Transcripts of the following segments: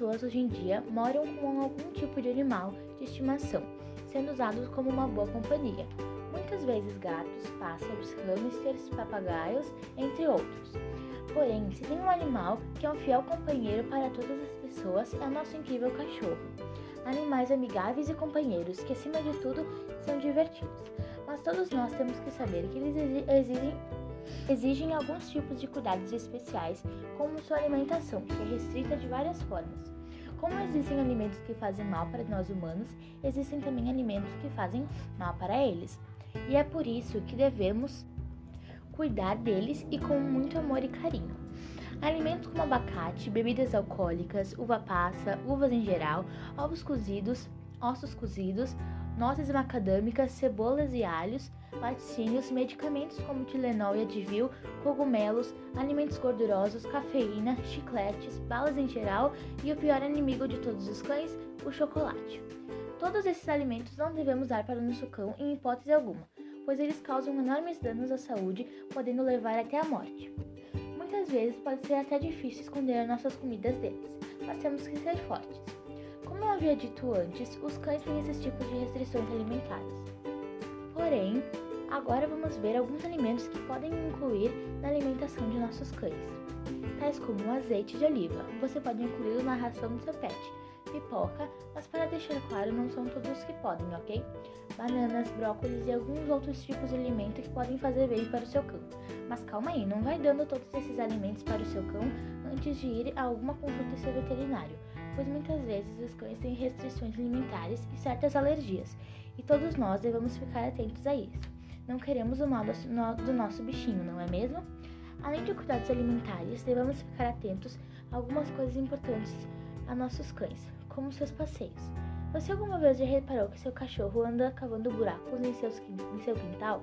hoje em dia moram com algum tipo de animal de estimação, sendo usados como uma boa companhia. Muitas vezes gatos, pássaros, hamsters, papagaios, entre outros. Porém, se tem um animal que é um fiel companheiro para todas as pessoas, é o nosso incrível cachorro. Animais amigáveis e companheiros que, acima de tudo, são divertidos. Mas todos nós temos que saber que eles exigem, exigem alguns tipos de cuidados especiais, como sua alimentação, que é restrita de várias formas. Como existem alimentos que fazem mal para nós humanos, existem também alimentos que fazem mal para eles. E é por isso que devemos cuidar deles e com muito amor e carinho. Alimentos como abacate, bebidas alcoólicas, uva passa, uvas em geral, ovos cozidos, ossos cozidos, nozes macadâmicas, cebolas e alhos, laticínios, medicamentos como Tilenol e Advil, cogumelos, alimentos gordurosos, cafeína, chicletes, balas em geral e o pior inimigo de todos os cães, o chocolate. Todos esses alimentos não devemos dar para o nosso cão em hipótese alguma, pois eles causam enormes danos à saúde, podendo levar até a morte. Muitas vezes pode ser até difícil esconder nossas comidas deles, mas temos que ser fortes. Como eu havia dito antes, os cães têm esses tipos de restrições alimentares. Porém, agora vamos ver alguns alimentos que podem incluir na alimentação de nossos cães, tais como o azeite de oliva. Você pode incluí-lo na ração do seu pet, pipoca, mas para deixar claro, não são todos que podem, ok? Bananas, brócolis e alguns outros tipos de alimento que podem fazer bem para o seu cão. Mas calma aí, não vai dando todos esses alimentos para o seu cão antes de ir a alguma consulta seu veterinário, pois muitas vezes os cães têm restrições alimentares e certas alergias, e todos nós devemos ficar atentos a isso. Não queremos o mal do nosso bichinho, não é mesmo? Além de cuidados alimentares, devemos ficar atentos a algumas coisas importantes a nossos cães, como seus passeios. Você alguma vez já reparou que seu cachorro anda cavando buracos em, seus, em seu quintal?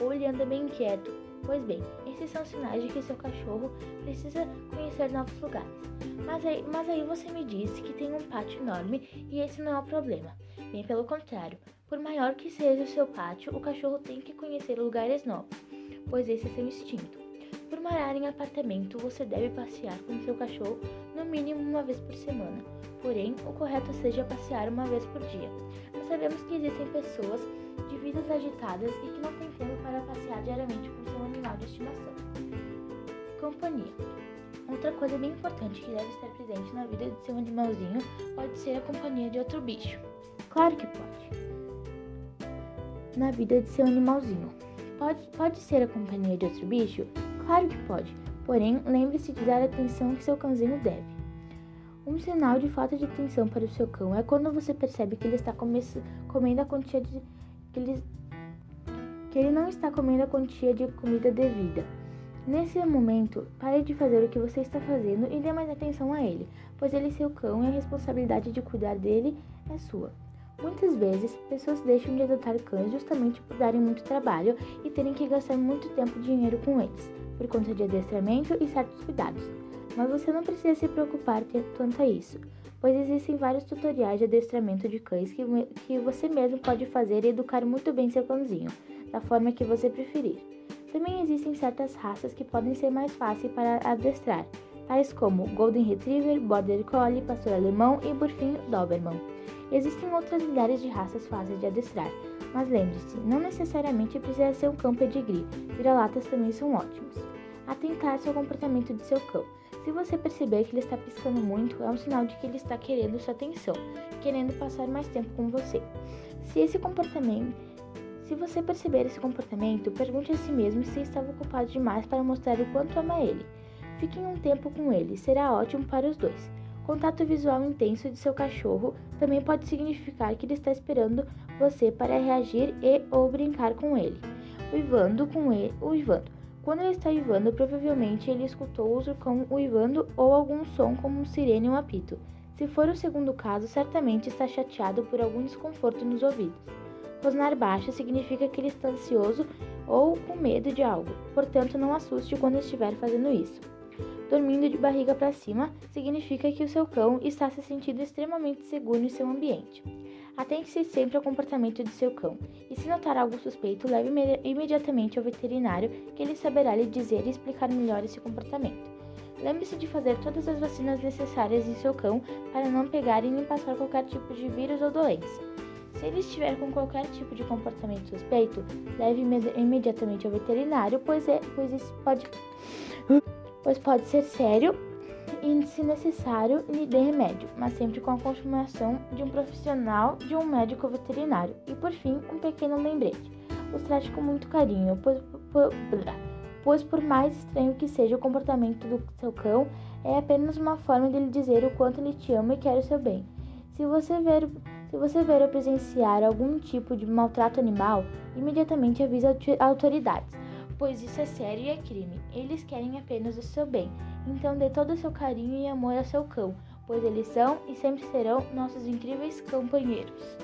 Ou ele anda bem inquieto? Pois bem, esses são sinais de que seu cachorro precisa conhecer novos lugares. Mas aí, mas aí você me disse que tem um pátio enorme e esse não é o problema. Bem pelo contrário, por maior que seja o seu pátio, o cachorro tem que conhecer lugares novos, pois esse é seu instinto. Por morar em apartamento, você deve passear com seu cachorro no mínimo uma vez por semana. Porém, o correto seja passear uma vez por dia. Nós sabemos que existem pessoas de vidas agitadas e que não têm tempo para passear diariamente com seu animal de estimação. Companhia. Outra coisa bem importante que deve estar presente na vida de seu animalzinho pode ser a companhia de outro bicho. Claro que pode. Na vida de seu animalzinho. Pode, pode ser a companhia de outro bicho? Claro que pode. Porém, lembre-se de dar a atenção que seu cãozinho deve. Um sinal de falta de atenção para o seu cão é quando você percebe que ele está comendo a quantia de que ele, que ele não está comendo a quantia de comida devida. Nesse momento, pare de fazer o que você está fazendo e dê mais atenção a ele, pois ele é seu cão e a responsabilidade de cuidar dele é sua. Muitas vezes, pessoas deixam de adotar cães justamente por darem muito trabalho e terem que gastar muito tempo e dinheiro com eles, por conta de adestramento e certos cuidados. Mas você não precisa se preocupar quanto a isso, pois existem vários tutoriais de adestramento de cães que, que você mesmo pode fazer e educar muito bem seu cãozinho, da forma que você preferir. Também existem certas raças que podem ser mais fáceis para adestrar, tais como Golden Retriever, Border Collie, Pastor Alemão e, por fim, Doberman. Existem outras milhares de raças fáceis de adestrar, mas lembre-se, não necessariamente precisa ser um cão pedigree, vira-latas também são ótimos. Atentar-se ao comportamento de seu cão. Se você perceber que ele está piscando muito, é um sinal de que ele está querendo sua atenção, querendo passar mais tempo com você. Se esse comportamento se você perceber esse comportamento, pergunte a si mesmo se estava ocupado demais para mostrar o quanto ama ele. Fiquem um tempo com ele, será ótimo para os dois. Contato visual intenso de seu cachorro também pode significar que ele está esperando você para reagir e ou brincar com ele. Uivando com ele, uivando. Quando ele está uivando, provavelmente ele escutou o cão uivando ou algum som como um sirene ou um apito. Se for o segundo caso, certamente está chateado por algum desconforto nos ouvidos. Rosnar baixo significa que ele está ansioso ou com medo de algo, portanto, não assuste quando estiver fazendo isso. Dormindo de barriga para cima significa que o seu cão está se sentindo extremamente seguro em seu ambiente. Atente-se sempre ao comportamento de seu cão, e se notar algo suspeito, leve imediatamente ao veterinário, que ele saberá lhe dizer e explicar melhor esse comportamento. Lembre-se de fazer todas as vacinas necessárias em seu cão para não pegarem nem passar qualquer tipo de vírus ou doença. Se ele estiver com qualquer tipo de comportamento suspeito, leve imediatamente ao veterinário, pois, é, pois isso pode, pois pode ser sério e, se necessário, lhe dê remédio, mas sempre com a confirmação de um profissional de um médico veterinário. E por fim, um pequeno lembrete: os trate com muito carinho, pois, pois, por mais estranho que seja o comportamento do seu cão, é apenas uma forma de lhe dizer o quanto ele te ama e quer o seu bem. Se você ver se você ver ou presenciar algum tipo de maltrato animal, imediatamente avise as autoridades, pois isso é sério e é crime. Eles querem apenas o seu bem. Então dê todo o seu carinho e amor ao seu cão, pois eles são e sempre serão nossos incríveis companheiros.